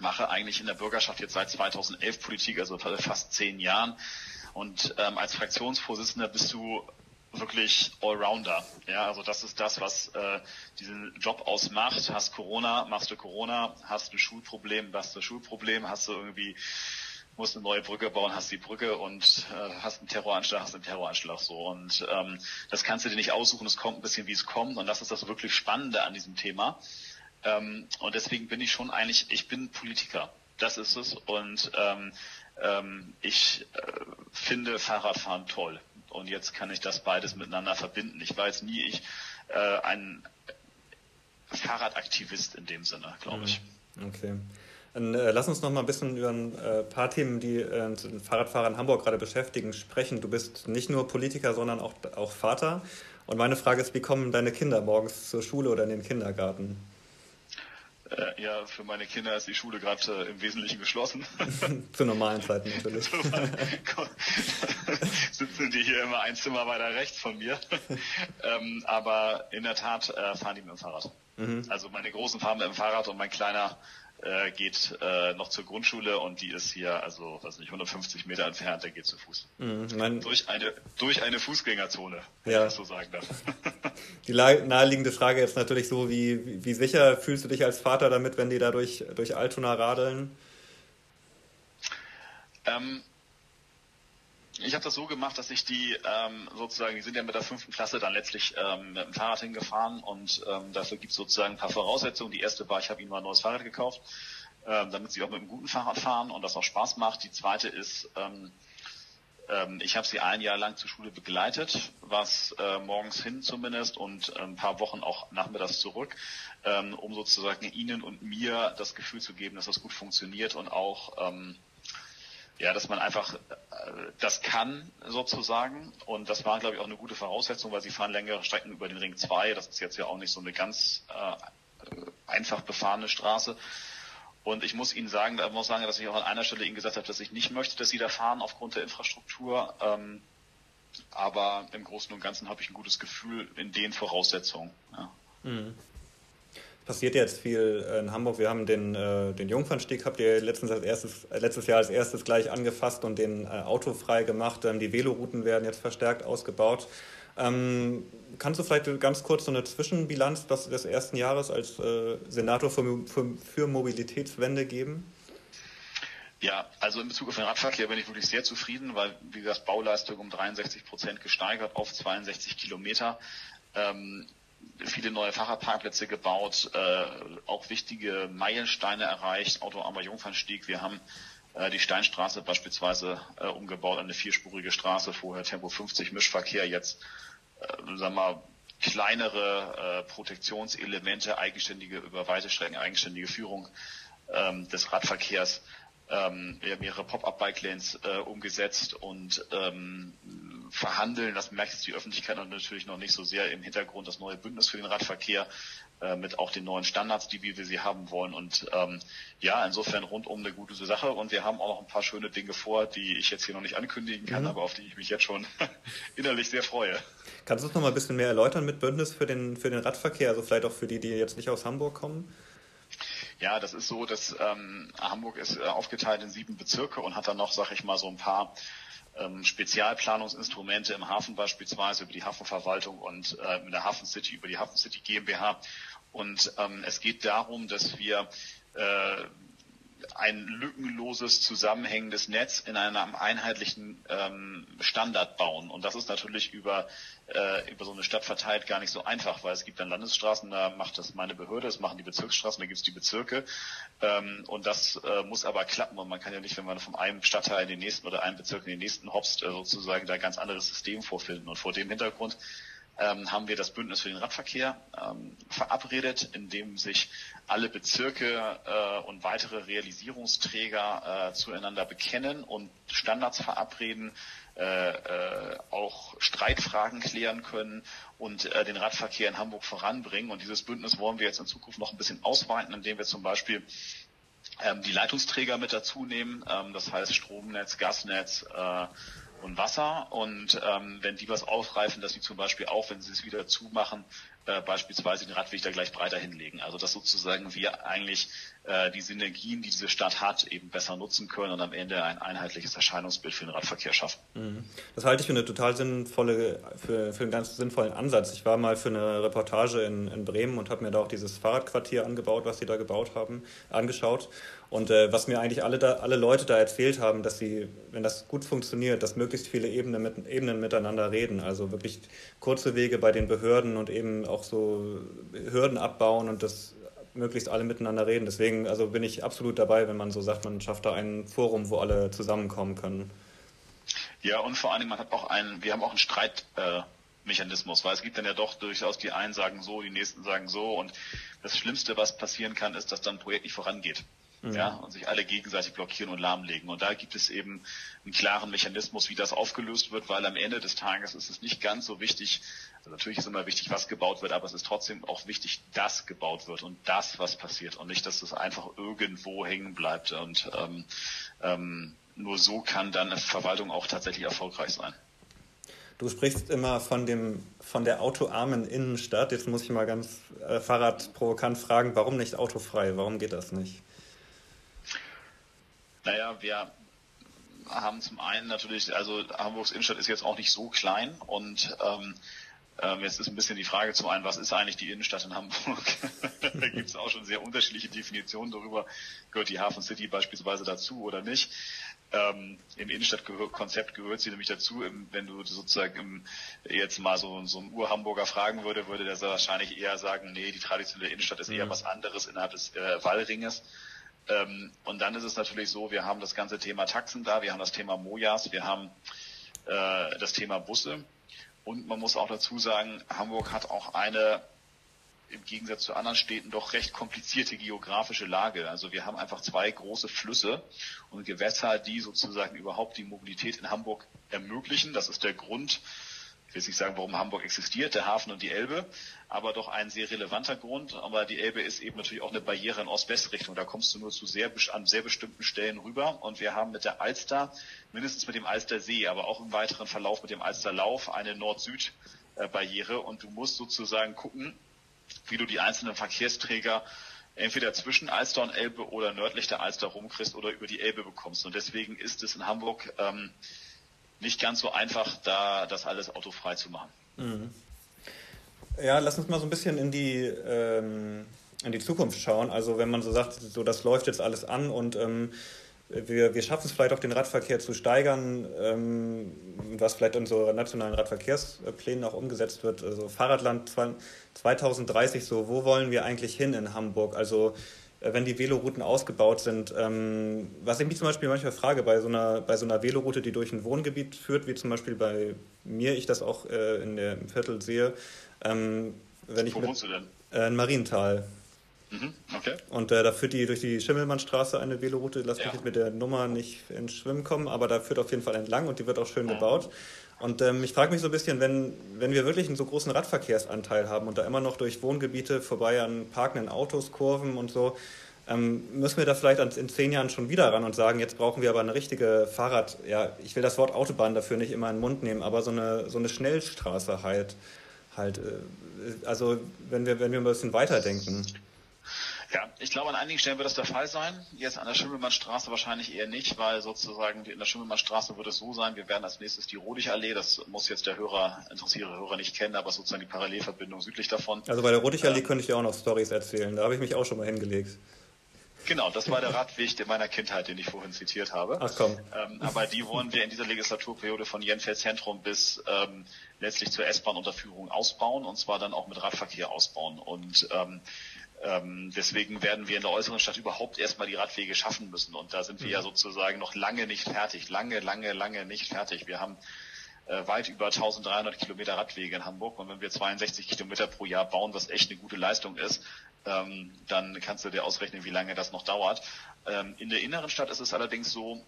Speaker 3: mache eigentlich in der Bürgerschaft jetzt seit 2011 Politik, also fast zehn Jahren. Und ähm, als Fraktionsvorsitzender bist du wirklich Allrounder. Ja, also das ist das, was äh, diesen Job ausmacht. Hast Corona, machst du Corona, hast ein Schulproblem, hast du Schulproblem, hast du irgendwie musst eine neue Brücke bauen, hast die Brücke und äh, hast einen Terroranschlag, hast einen Terroranschlag so. Und ähm, das kannst du dir nicht aussuchen, es kommt ein bisschen, wie es kommt. Und das ist das wirklich Spannende an diesem Thema. Ähm, und deswegen bin ich schon eigentlich, ich bin Politiker. Das ist es. Und ähm, ähm, ich äh, finde Fahrradfahren toll. Und jetzt kann ich das beides miteinander verbinden. Ich war jetzt nie ich äh, ein Fahrradaktivist in dem Sinne, glaube ich.
Speaker 1: Okay. Dann äh, lass uns noch mal ein bisschen über ein äh, paar Themen, die äh, den Fahrradfahrer in Hamburg gerade beschäftigen, sprechen. Du bist nicht nur Politiker, sondern auch, auch Vater. Und meine Frage ist, wie kommen deine Kinder morgens zur Schule oder in den Kindergarten?
Speaker 3: Äh, ja, für meine Kinder ist die Schule gerade äh, im Wesentlichen geschlossen.
Speaker 1: Zu normalen Zeiten natürlich.
Speaker 3: Sitzen die hier immer ein Zimmer weiter rechts von mir. ähm, aber in der Tat äh, fahren die mit dem Fahrrad. Mhm. Also meine Großen fahren mit dem Fahrrad und mein Kleiner äh, geht äh, noch zur Grundschule und die ist hier, also weiß nicht, 150 Meter entfernt, der geht zu Fuß. Mhm, durch eine durch eine Fußgängerzone, wenn ja. ich das so sagen darf.
Speaker 1: Die naheliegende Frage jetzt natürlich so, wie, wie sicher fühlst du dich als Vater damit, wenn die da durch, durch Altona radeln?
Speaker 3: Ähm, ich habe das so gemacht, dass ich die ähm, sozusagen, die sind ja mit der fünften Klasse dann letztlich ähm, mit dem Fahrrad hingefahren und ähm, dafür gibt es sozusagen ein paar Voraussetzungen. Die erste war, ich habe ihnen mal ein neues Fahrrad gekauft, ähm, damit sie auch mit einem guten Fahrrad fahren und das auch Spaß macht. Die zweite ist, ähm, ähm, ich habe sie ein Jahr lang zur Schule begleitet, was äh, morgens hin zumindest und ein paar Wochen auch nachmittags zurück, ähm, um sozusagen ihnen und mir das Gefühl zu geben, dass das gut funktioniert und auch ähm, ja, dass man einfach äh, das kann sozusagen. Und das war, glaube ich, auch eine gute Voraussetzung, weil sie fahren längere Strecken über den Ring 2. Das ist jetzt ja auch nicht so eine ganz äh, einfach befahrene Straße. Und ich muss Ihnen sagen, da muss sagen, dass ich auch an einer Stelle Ihnen gesagt habe, dass ich nicht möchte, dass Sie da fahren aufgrund der Infrastruktur. Ähm, aber im Großen und Ganzen habe ich ein gutes Gefühl in den Voraussetzungen. Ja. Mhm
Speaker 1: passiert jetzt viel in Hamburg. Wir haben den, äh, den Jungfernstieg, habt ihr letztens als erstes, äh, letztes Jahr als erstes gleich angefasst und den äh, autofrei gemacht. Ähm, die Velorouten werden jetzt verstärkt ausgebaut. Ähm, kannst du vielleicht ganz kurz so eine Zwischenbilanz des, des ersten Jahres als äh, Senator für, für, für Mobilitätswende geben?
Speaker 3: Ja, also in Bezug auf den Radverkehr bin ich wirklich sehr zufrieden, weil, wie gesagt, Bauleistung um 63 Prozent gesteigert auf 62 Kilometer. Ähm, viele neue Fahrradparkplätze gebaut, äh, auch wichtige Meilensteine erreicht, autoarmer Jungfernstieg. Wir haben äh, die Steinstraße beispielsweise äh, umgebaut, eine vierspurige Straße, vorher Tempo 50 Mischverkehr, jetzt äh, sagen wir kleinere äh, Protektionselemente, eigenständige, über weite Strecken eigenständige Führung ähm, des Radverkehrs. Ähm, wir haben mehrere Pop-up-Bike-Lanes äh, umgesetzt und ähm, verhandeln. Das merkt jetzt die Öffentlichkeit natürlich noch nicht so sehr im Hintergrund. Das neue Bündnis für den Radverkehr äh, mit auch den neuen Standards, die wir sie haben wollen. Und ähm, ja, insofern rundum eine gute Sache. Und wir haben auch noch ein paar schöne Dinge vor, die ich jetzt hier noch nicht ankündigen kann, mhm. aber auf die ich mich jetzt schon innerlich sehr freue.
Speaker 1: Kannst du es noch mal ein bisschen mehr erläutern mit Bündnis für den, für den Radverkehr, also vielleicht auch für die, die jetzt nicht aus Hamburg kommen?
Speaker 3: Ja, das ist so, dass ähm, Hamburg ist äh, aufgeteilt in sieben Bezirke und hat dann noch, sag ich mal, so ein paar ähm, Spezialplanungsinstrumente im Hafen beispielsweise über die Hafenverwaltung und äh, in der Hafen City über die Hafen City GmbH. Und ähm, es geht darum, dass wir äh, ein lückenloses, zusammenhängendes Netz in einem einheitlichen ähm, Standard bauen. Und das ist natürlich über, äh, über so eine Stadt verteilt gar nicht so einfach, weil es gibt dann Landesstraßen, da macht das meine Behörde, das machen die Bezirksstraßen, da gibt es die Bezirke. Ähm, und das äh, muss aber klappen. Und man kann ja nicht, wenn man von einem Stadtteil in den nächsten oder einem Bezirk in den nächsten hopst, äh, sozusagen da ein ganz anderes System vorfinden. Und vor dem Hintergrund ähm, haben wir das Bündnis für den Radverkehr ähm, verabredet, in dem sich alle Bezirke äh, und weitere Realisierungsträger äh, zueinander bekennen und Standards verabreden, äh, äh auch Streitfragen klären können und äh, den Radverkehr in Hamburg voranbringen. Und dieses Bündnis wollen wir jetzt in Zukunft noch ein bisschen ausweiten, indem wir zum Beispiel ähm, die Leitungsträger mit dazu nehmen, ähm, das heißt Stromnetz, Gasnetz, äh, und Wasser. Und ähm, wenn die was aufreifen, dass sie zum Beispiel auch, wenn sie es wieder zumachen, äh, beispielsweise den Radweg da gleich breiter hinlegen. Also dass sozusagen wir eigentlich äh, die Synergien, die diese Stadt hat, eben besser nutzen können und am Ende ein einheitliches Erscheinungsbild für den Radverkehr schaffen.
Speaker 1: Mhm. Das halte ich für eine total sinnvolle, für, für einen ganz sinnvollen Ansatz. Ich war mal für eine Reportage in, in Bremen und habe mir da auch dieses Fahrradquartier angebaut, was sie da gebaut haben, angeschaut. Und äh, was mir eigentlich alle, da, alle Leute da erzählt haben, dass sie, wenn das gut funktioniert, dass möglichst viele Ebenen, mit, Ebenen miteinander reden. Also wirklich kurze Wege bei den Behörden und eben auch so Hürden abbauen und das möglichst alle miteinander reden. Deswegen also bin ich absolut dabei, wenn man so sagt, man schafft da ein Forum, wo alle zusammenkommen können.
Speaker 3: Ja, und vor allen Dingen, man hat auch einen, wir haben auch einen Streitmechanismus, äh, weil es gibt dann ja doch durchaus die einen sagen so, die nächsten sagen so und das Schlimmste, was passieren kann, ist, dass dann ein Projekt nicht vorangeht. Mhm. ja, und sich alle gegenseitig blockieren und lahmlegen. Und da gibt es eben einen klaren Mechanismus, wie das aufgelöst wird, weil am Ende des Tages ist es nicht ganz so wichtig, also natürlich ist immer wichtig, was gebaut wird, aber es ist trotzdem auch wichtig, dass gebaut wird und das, was passiert und nicht, dass es einfach irgendwo hängen bleibt. Und ähm, ähm, nur so kann dann eine Verwaltung auch tatsächlich erfolgreich sein.
Speaker 1: Du sprichst immer von dem von der autoarmen Innenstadt. Jetzt muss ich mal ganz äh, fahrradprovokant fragen, warum nicht autofrei? Warum geht das nicht?
Speaker 3: Naja, wir haben zum einen natürlich, also Hamburgs Innenstadt ist jetzt auch nicht so klein und ähm, ähm, jetzt ist ein bisschen die Frage zum einen, was ist eigentlich die Innenstadt in Hamburg? da gibt es auch schon sehr unterschiedliche Definitionen darüber. Gehört die Hafen City beispielsweise dazu oder nicht? Ähm, Im Innenstadtkonzept gehört sie nämlich dazu. Im, wenn du sozusagen im, jetzt mal so, so einen Ur-Hamburger fragen würde, würde der wahrscheinlich eher sagen, nee, die traditionelle Innenstadt ist eher mhm. was anderes innerhalb des äh, Wallringes. Ähm, und dann ist es natürlich so, wir haben das ganze Thema Taxen da, wir haben das Thema Mojas, wir haben äh, das Thema Busse. Und man muss auch dazu sagen, Hamburg hat auch eine im Gegensatz zu anderen Städten doch recht komplizierte geografische Lage. Also wir haben einfach zwei große Flüsse und Gewässer, die sozusagen überhaupt die Mobilität in Hamburg ermöglichen. Das ist der Grund, ich will nicht sagen, warum Hamburg existiert, der Hafen und die Elbe, aber doch ein sehr relevanter Grund. Aber die Elbe ist eben natürlich auch eine Barriere in Ost-West-Richtung. Da kommst du nur zu sehr, an sehr bestimmten Stellen rüber. Und wir haben mit der Alster, mindestens mit dem Alstersee, aber auch im weiteren Verlauf mit dem Alsterlauf eine Nord-Süd-Barriere. Und du musst sozusagen gucken, wie du die einzelnen Verkehrsträger entweder zwischen Alster und Elbe oder nördlich der Alster rumkriegst oder über die Elbe bekommst. Und deswegen ist es in Hamburg ähm, nicht ganz so einfach, da das alles autofrei zu machen. Mhm.
Speaker 1: Ja, lass uns mal so ein bisschen in die, ähm, in die Zukunft schauen. Also wenn man so sagt, so das läuft jetzt alles an und ähm, wir, wir schaffen es vielleicht auch den Radverkehr zu steigern, ähm, was vielleicht in so nationalen Radverkehrsplänen auch umgesetzt wird. Also Fahrradland 2030, so wo wollen wir eigentlich hin in Hamburg? Also wenn die Velorouten ausgebaut sind. Ähm, was ich mich zum Beispiel manchmal frage, bei so, einer, bei so einer Veloroute, die durch ein Wohngebiet führt, wie zum Beispiel bei mir, ich das auch äh, in der, im Viertel sehe. Ähm, wenn ich
Speaker 3: Wo mit, wohnst du denn?
Speaker 1: Äh, in Marienthal.
Speaker 3: Mhm, okay.
Speaker 1: Und äh, da führt die durch die Schimmelmannstraße eine Veloroute. Lass mich jetzt mit der Nummer nicht ins Schwimmen kommen, aber da führt auf jeden Fall entlang und die wird auch schön ja. gebaut. Und ähm, ich frage mich so ein bisschen, wenn, wenn wir wirklich einen so großen Radverkehrsanteil haben und da immer noch durch Wohngebiete vorbei an parkenden Autos, Kurven und so, ähm, müssen wir da vielleicht in zehn Jahren schon wieder ran und sagen, jetzt brauchen wir aber eine richtige Fahrrad, ja, ich will das Wort Autobahn dafür nicht immer in den Mund nehmen, aber so eine, so eine Schnellstraße halt. halt äh, also wenn wir, wenn wir ein bisschen weiterdenken.
Speaker 3: Ja, ich glaube, an einigen Stellen wird das der Fall sein. Jetzt an der Schimmelmannstraße wahrscheinlich eher nicht, weil sozusagen in der Schimmelmannstraße wird es so sein, wir werden als nächstes die Rodigallee, das muss jetzt der Hörer, interessierte Hörer nicht kennen, aber sozusagen die Parallelverbindung südlich davon.
Speaker 1: Also bei der Rodigallee ähm, könnte ich dir auch noch Stories erzählen, da habe ich mich auch schon mal hingelegt.
Speaker 3: Genau, das war der Radweg meiner Kindheit, den ich vorhin zitiert habe.
Speaker 1: Ach komm.
Speaker 3: Ähm, aber die wollen wir in dieser Legislaturperiode von Jenfeld Zentrum bis ähm, letztlich zur S-Bahn-Unterführung ausbauen und zwar dann auch mit Radverkehr ausbauen. Und ähm, ähm, deswegen werden wir in der äußeren Stadt überhaupt erstmal die Radwege schaffen müssen. Und da sind wir ja mhm. sozusagen noch lange nicht fertig. Lange, lange, lange nicht fertig. Wir haben äh, weit über 1300 Kilometer Radwege in Hamburg. Und wenn wir 62 Kilometer pro Jahr bauen, was echt eine gute Leistung ist, ähm, dann kannst du dir ausrechnen, wie lange das noch dauert. Ähm, in der inneren Stadt ist es allerdings so,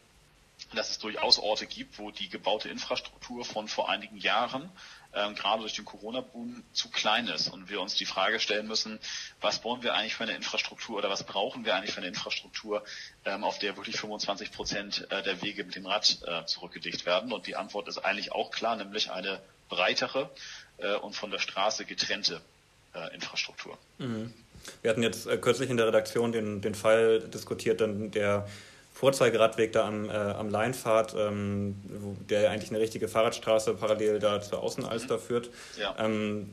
Speaker 3: dass es durchaus Orte gibt, wo die gebaute Infrastruktur von vor einigen Jahren ähm, gerade durch den Corona-Boom zu klein ist und wir uns die Frage stellen müssen, was wollen wir eigentlich für eine Infrastruktur oder was brauchen wir eigentlich für eine Infrastruktur, ähm, auf der wirklich 25 Prozent äh, der Wege mit dem Rad äh, zurückgelegt werden. Und die Antwort ist eigentlich auch klar, nämlich eine breitere äh, und von der Straße getrennte äh, Infrastruktur.
Speaker 1: Mhm. Wir hatten jetzt äh, kürzlich in der Redaktion den, den Fall diskutiert, der Vorzeigeradweg da am, äh, am Leinpfad, ähm, wo, der eigentlich eine richtige Fahrradstraße parallel da zur Außenalster mhm. führt. Ja. Ähm,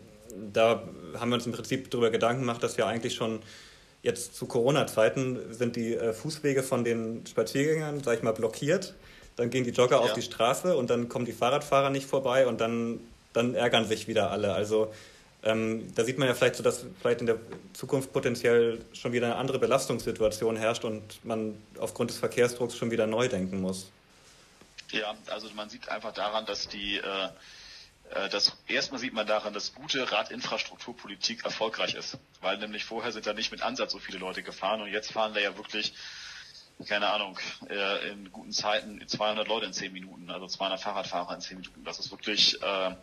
Speaker 1: da haben wir uns im Prinzip darüber Gedanken gemacht, dass wir eigentlich schon jetzt zu Corona-Zeiten sind die äh, Fußwege von den Spaziergängern, sag ich mal, blockiert. Dann gehen die Jogger ja. auf die Straße und dann kommen die Fahrradfahrer nicht vorbei und dann, dann ärgern sich wieder alle. Also ähm, da sieht man ja vielleicht so, dass vielleicht in der Zukunft potenziell schon wieder eine andere Belastungssituation herrscht und man aufgrund des Verkehrsdrucks schon wieder neu denken muss.
Speaker 3: Ja, also man sieht einfach daran, dass die äh, äh das erstmal sieht man daran, dass gute Radinfrastrukturpolitik erfolgreich ist, weil nämlich vorher sind da nicht mit Ansatz so viele Leute gefahren und jetzt fahren da ja wirklich keine Ahnung, äh, in guten Zeiten 200 Leute in 10 Minuten, also 200 Fahrradfahrer in 10 Minuten. Das ist wirklich äh,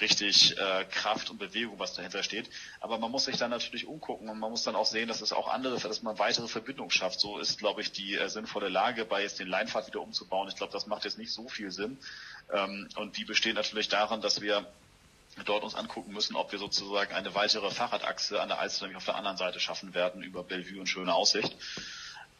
Speaker 3: richtig äh, Kraft und Bewegung, was dahinter steht. Aber man muss sich dann natürlich umgucken und man muss dann auch sehen, dass es auch andere, dass man weitere Verbindungen schafft. So ist, glaube ich, die äh, sinnvolle Lage, bei jetzt den Leinfahrt wieder umzubauen. Ich glaube, das macht jetzt nicht so viel Sinn. Ähm, und die besteht natürlich daran, dass wir dort uns angucken müssen, ob wir sozusagen eine weitere Fahrradachse an der Alster nämlich auf der anderen Seite schaffen werden über Bellevue und schöne Aussicht.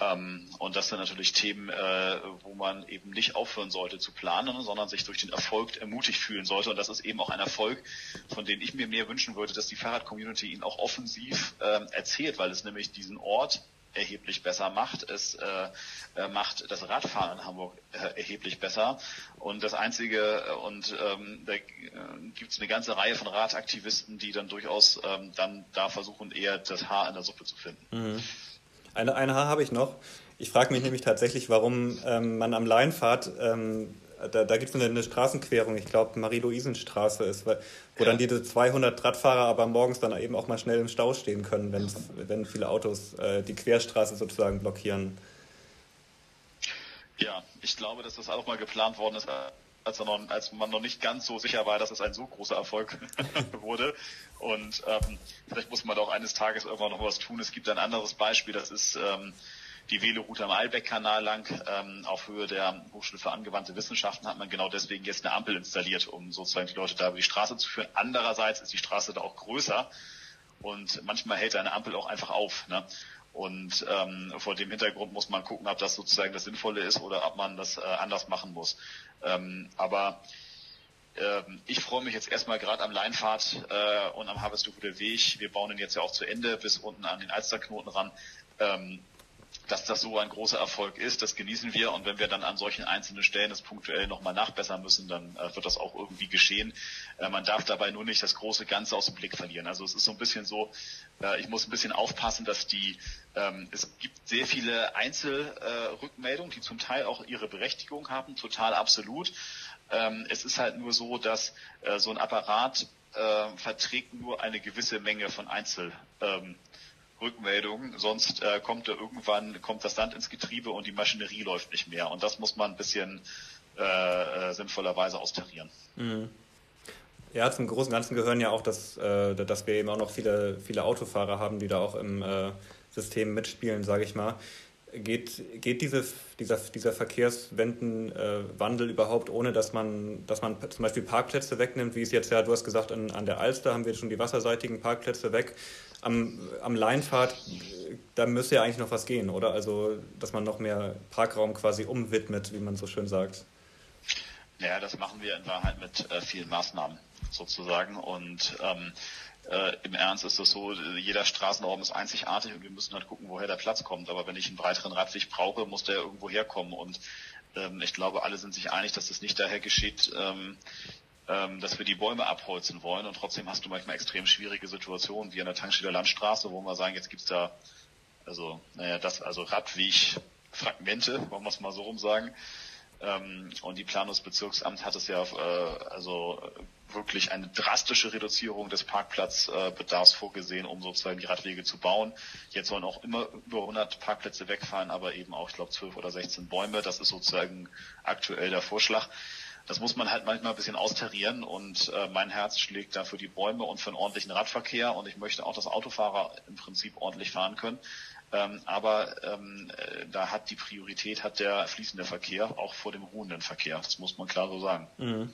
Speaker 3: Ähm, und das sind natürlich Themen, äh, wo man eben nicht aufhören sollte zu planen, sondern sich durch den Erfolg ermutigt fühlen sollte. Und das ist eben auch ein Erfolg, von dem ich mir mehr wünschen würde, dass die Fahrrad-Community ihn auch offensiv äh, erzählt, weil es nämlich diesen Ort erheblich besser macht. Es äh, äh, macht das Radfahren in Hamburg äh, erheblich besser. Und das Einzige, äh, und ähm, da äh, gibt es eine ganze Reihe von Radaktivisten, die dann durchaus ähm, dann da versuchen, eher das Haar in der Suppe zu finden.
Speaker 1: Mhm. Eine, eine Haar habe ich noch. Ich frage mich nämlich tatsächlich, warum ähm, man am Leinfahrt, ähm, da, da gibt es eine, eine, Straßenquerung, ich glaube Marie-Louisen-Straße ist, wo ja. dann diese 200 Radfahrer aber morgens dann eben auch mal schnell im Stau stehen können, wenn viele Autos äh, die Querstraße sozusagen blockieren.
Speaker 3: Ja, ich glaube, dass das auch mal geplant worden ist als, noch, als man noch nicht ganz so sicher war, dass es ein so großer Erfolg wurde. Und ähm, vielleicht muss man auch eines Tages irgendwann noch was tun. Es gibt ein anderes Beispiel, das ist ähm, die Veloroute am Albeck-Kanal lang. Ähm, auf Höhe der Hochschule für angewandte Wissenschaften hat man genau deswegen jetzt eine Ampel installiert, um sozusagen die Leute da über die Straße zu führen. Andererseits ist die Straße da auch größer und manchmal hält eine Ampel auch einfach auf. Ne? Und ähm, vor dem Hintergrund muss man gucken, ob das sozusagen das Sinnvolle ist oder ob man das äh, anders machen muss. Ähm, aber ähm, ich freue mich jetzt erstmal gerade am Leinfahrt äh, und am Harvestdufer Weg. Wir bauen ihn jetzt ja auch zu Ende bis unten an den Alsterknoten ran. Ähm, dass das so ein großer Erfolg ist, das genießen wir. Und wenn wir dann an solchen einzelnen Stellen das punktuell nochmal nachbessern müssen, dann äh, wird das auch irgendwie geschehen. Äh, man darf dabei nur nicht das große Ganze aus dem Blick verlieren. Also es ist so ein bisschen so, äh, ich muss ein bisschen aufpassen, dass die, ähm, es gibt sehr viele Einzelrückmeldungen, die zum Teil auch ihre Berechtigung haben, total absolut. Ähm, es ist halt nur so, dass äh, so ein Apparat äh, verträgt nur eine gewisse Menge von Einzel. Ähm, Rückmeldung, sonst äh, kommt da irgendwann, kommt das Land ins Getriebe und die Maschinerie läuft nicht mehr. Und das muss man ein bisschen äh, äh, sinnvollerweise austarieren. Mhm.
Speaker 1: Ja, zum großen Ganzen gehören ja auch, dass, äh, dass wir eben auch noch viele, viele Autofahrer haben, die da auch im äh, System mitspielen, sage ich mal. Geht, geht diese, dieser, dieser Verkehrswendenwandel äh, überhaupt, ohne dass man, dass man zum Beispiel Parkplätze wegnimmt, wie es jetzt ja, du hast gesagt, an, an der Alster haben wir schon die wasserseitigen Parkplätze weg am, am Leinfahrt, da müsste ja eigentlich noch was gehen, oder? Also, dass man noch mehr Parkraum quasi umwidmet, wie man so schön sagt.
Speaker 3: Ja, das machen wir in Wahrheit mit äh, vielen Maßnahmen sozusagen. Und ähm, äh, im Ernst ist es so, jeder Straßenraum ist einzigartig und wir müssen halt gucken, woher der Platz kommt. Aber wenn ich einen breiteren Radweg brauche, muss der irgendwo herkommen. Und ähm, ich glaube, alle sind sich einig, dass das nicht daher geschieht, ähm, ähm, dass wir die Bäume abholzen wollen und trotzdem hast du manchmal extrem schwierige Situationen wie an der Tankstelle Landstraße, wo wir sagen, jetzt gibt's da also naja das also Radwegfragmente, wollen wir es mal so rum sagen. Ähm, und die Planungsbezirksamt hat es ja äh, also wirklich eine drastische Reduzierung des Parkplatzbedarfs vorgesehen, um sozusagen die Radwege zu bauen. Jetzt sollen auch immer über 100 Parkplätze wegfallen, aber eben auch, ich glaube, 12 oder 16 Bäume. Das ist sozusagen aktuell der Vorschlag das muss man halt manchmal ein bisschen austarieren und äh, mein Herz schlägt da für die Bäume und für einen ordentlichen Radverkehr und ich möchte auch, dass Autofahrer im Prinzip ordentlich fahren können. Ähm, aber ähm, äh, da hat die Priorität hat der fließende Verkehr auch vor dem ruhenden Verkehr. Das muss man klar so sagen.
Speaker 1: Mhm.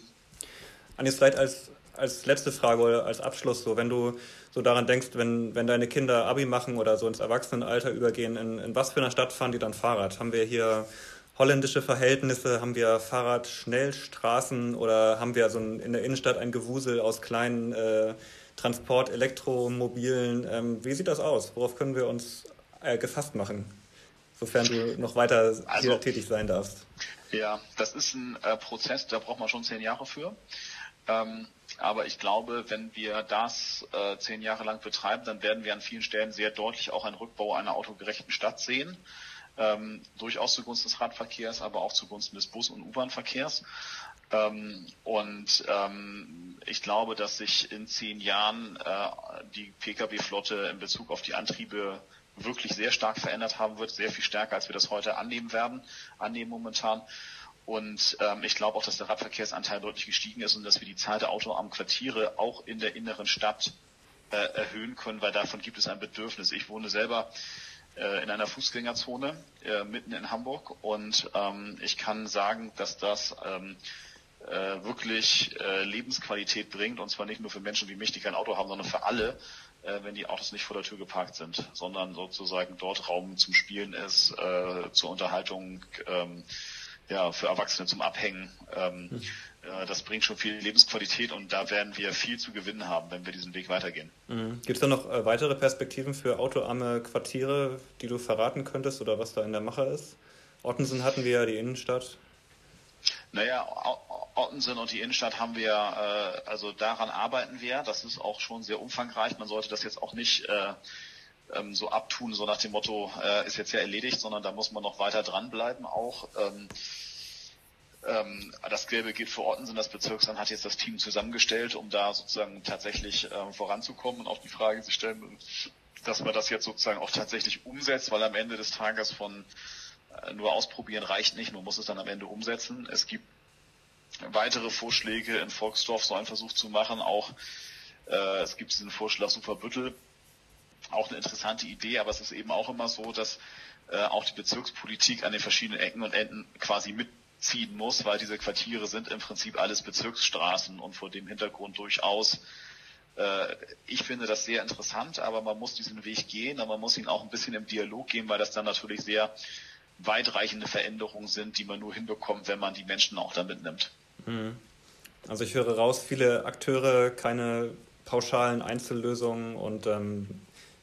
Speaker 1: Anis, vielleicht als, als letzte Frage oder als Abschluss, so wenn du so daran denkst, wenn, wenn deine Kinder Abi machen oder so ins Erwachsenenalter übergehen, in, in was für einer Stadt fahren die dann Fahrrad? Haben wir hier holländische Verhältnisse? Haben wir Fahrradschnellstraßen oder haben wir so ein, in der Innenstadt ein Gewusel aus kleinen äh, Transport-, Elektromobilen? Ähm, wie sieht das aus? Worauf können wir uns äh, gefasst machen, sofern du noch weiter also, hier tätig sein darfst?
Speaker 3: Ja, das ist ein äh, Prozess, da braucht man schon zehn Jahre für. Ähm, aber ich glaube, wenn wir das äh, zehn Jahre lang betreiben, dann werden wir an vielen Stellen sehr deutlich auch einen Rückbau einer autogerechten Stadt sehen ähm, durchaus zugunsten des Radverkehrs, aber auch zugunsten des Bus- und U-Bahn-Verkehrs. Ähm, und ähm, ich glaube, dass sich in zehn Jahren äh, die Pkw-Flotte in Bezug auf die Antriebe wirklich sehr stark verändert haben wird, sehr viel stärker, als wir das heute annehmen werden, annehmen momentan. Und ähm, ich glaube auch, dass der Radverkehrsanteil deutlich gestiegen ist und dass wir die Zahl der autoarmen Quartiere auch in der inneren Stadt äh, erhöhen können, weil davon gibt es ein Bedürfnis. Ich wohne selber in einer Fußgängerzone äh, mitten in Hamburg. Und ähm, ich kann sagen, dass das ähm, äh, wirklich äh, Lebensqualität bringt. Und zwar nicht nur für Menschen wie mich, die kein Auto haben, sondern für alle, äh, wenn die Autos nicht vor der Tür geparkt sind, sondern sozusagen dort Raum zum Spielen ist, äh, zur Unterhaltung, ähm, ja, für Erwachsene zum Abhängen. Ähm, hm. äh, das bringt schon viel Lebensqualität und da werden wir viel zu gewinnen haben, wenn wir diesen Weg weitergehen.
Speaker 1: Mhm. Gibt es da noch äh, weitere Perspektiven für autoarme Quartiere, die du verraten könntest oder was da in der Mache ist? Ottensen hatten wir ja, die Innenstadt.
Speaker 3: Naja, Ottensen und die Innenstadt haben wir, äh, also daran arbeiten wir. Das ist auch schon sehr umfangreich. Man sollte das jetzt auch nicht äh, ähm, so abtun, so nach dem Motto, äh, ist jetzt ja erledigt, sondern da muss man noch weiter dranbleiben auch. Ähm, ähm, das Gelbe geht für Ottensen. Das Bezirksamt hat jetzt das Team zusammengestellt, um da sozusagen tatsächlich äh, voranzukommen und auch die Frage zu stellen, dass man das jetzt sozusagen auch tatsächlich umsetzt, weil am Ende des Tages von äh, nur ausprobieren reicht nicht, man muss es dann am Ende umsetzen. Es gibt weitere Vorschläge in Volksdorf, so einen Versuch zu machen. Auch äh, es gibt diesen Vorschlag Superbüttel, auch eine interessante Idee, aber es ist eben auch immer so, dass äh, auch die Bezirkspolitik an den verschiedenen Ecken und Enden quasi mitziehen muss, weil diese Quartiere sind im Prinzip alles Bezirksstraßen und vor dem Hintergrund durchaus äh, ich finde das sehr interessant, aber man muss diesen Weg gehen, aber man muss ihn auch ein bisschen im Dialog gehen, weil das dann natürlich sehr weitreichende Veränderungen sind, die man nur hinbekommt, wenn man die Menschen auch da mitnimmt.
Speaker 1: Mhm. Also ich höre raus, viele Akteure, keine pauschalen Einzellösungen und ähm,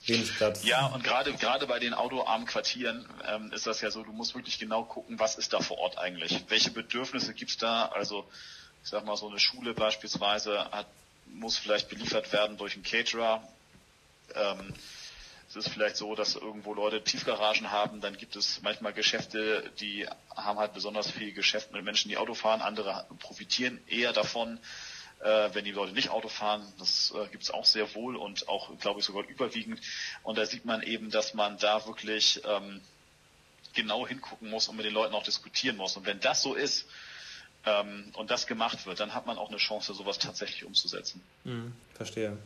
Speaker 1: wenig Platz.
Speaker 3: Ja, und gerade gerade bei den autoarmen Quartieren ähm, ist das ja so, du musst wirklich genau gucken, was ist da vor Ort eigentlich? Welche Bedürfnisse gibt's da? Also ich sag mal, so eine Schule beispielsweise hat, muss vielleicht beliefert werden durch einen Caterer. Ähm, es ist vielleicht so, dass irgendwo Leute Tiefgaragen haben, dann gibt es manchmal Geschäfte, die haben halt besonders viel Geschäft mit Menschen, die Auto fahren, andere profitieren eher davon, äh, wenn die Leute nicht Auto fahren. Das äh, gibt es auch sehr wohl und auch, glaube ich, sogar überwiegend. Und da sieht man eben, dass man da wirklich ähm, genau hingucken muss und mit den Leuten auch diskutieren muss. Und wenn das so ist, ähm, und das gemacht wird, dann hat man auch eine Chance, sowas tatsächlich umzusetzen.
Speaker 1: Mhm, verstehe.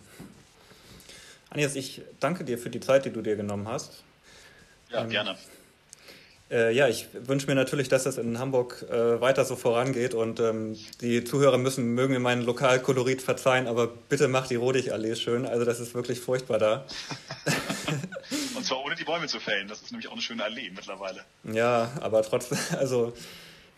Speaker 1: Agnes, ich danke dir für die Zeit, die du dir genommen hast.
Speaker 3: Ja, ähm, gerne.
Speaker 1: Äh, ja, ich wünsche mir natürlich, dass es in Hamburg äh, weiter so vorangeht und ähm, die Zuhörer müssen, mögen mir meinen Lokalkolorit verzeihen, aber bitte macht die Rodig-Allee schön. Also das ist wirklich furchtbar da.
Speaker 3: und zwar ohne die Bäume zu fällen. Das ist nämlich auch eine schöne Allee mittlerweile.
Speaker 1: Ja, aber trotzdem, also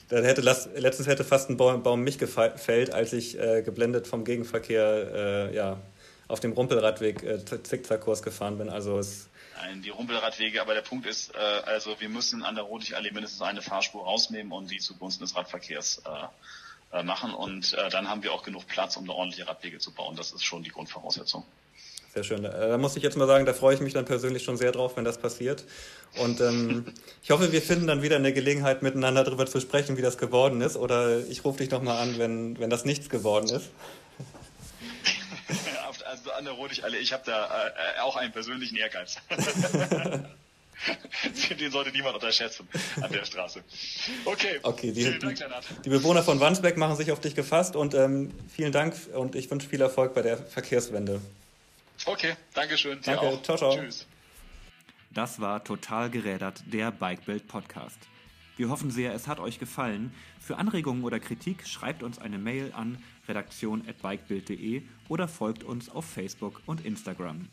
Speaker 1: da hätte letztens hätte fast ein Baum, Baum mich gefällt, als ich äh, geblendet vom Gegenverkehr äh, ja, auf dem Rumpelradweg äh, Zickzackkurs gefahren bin. Also es
Speaker 3: Nein, die Rumpelradwege, aber der Punkt ist, äh, also wir müssen an der Rodigallee mindestens eine Fahrspur rausnehmen und die zugunsten des Radverkehrs äh, äh, machen und äh, dann haben wir auch genug Platz, um eine ordentliche Radwege zu bauen. Das ist schon die Grundvoraussetzung.
Speaker 1: Sehr schön. Äh, da muss ich jetzt mal sagen, da freue ich mich dann persönlich schon sehr drauf, wenn das passiert. Und ähm, ich hoffe, wir finden dann wieder eine Gelegenheit, miteinander darüber zu sprechen, wie das geworden ist. Oder ich rufe dich nochmal an, wenn, wenn das nichts geworden ist
Speaker 3: also an der Rodig-Allee, ich habe da äh, auch einen persönlichen Ehrgeiz. Den sollte niemand unterschätzen an der Straße. Okay,
Speaker 1: okay die, vielen Dank, Lennart. Die Bewohner von Wandsbeck machen sich auf dich gefasst und ähm, vielen Dank und ich wünsche viel Erfolg bei der Verkehrswende.
Speaker 3: Okay, Dankeschön.
Speaker 1: Danke, auch. ciao, ciao. Tschüss.
Speaker 2: Das war Total gerädert, der Bikebild Podcast. Wir hoffen sehr, es hat euch gefallen. Für Anregungen oder Kritik schreibt uns eine Mail an redaktion.bikebild.de oder folgt uns auf Facebook und Instagram.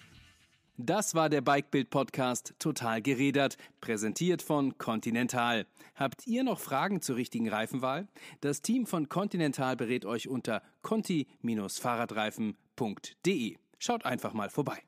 Speaker 2: Das war der Bikebild Podcast Total gerädert, präsentiert von Continental. Habt ihr noch Fragen zur richtigen Reifenwahl? Das Team von Continental berät euch unter conti-fahrradreifen.de. Schaut einfach mal vorbei.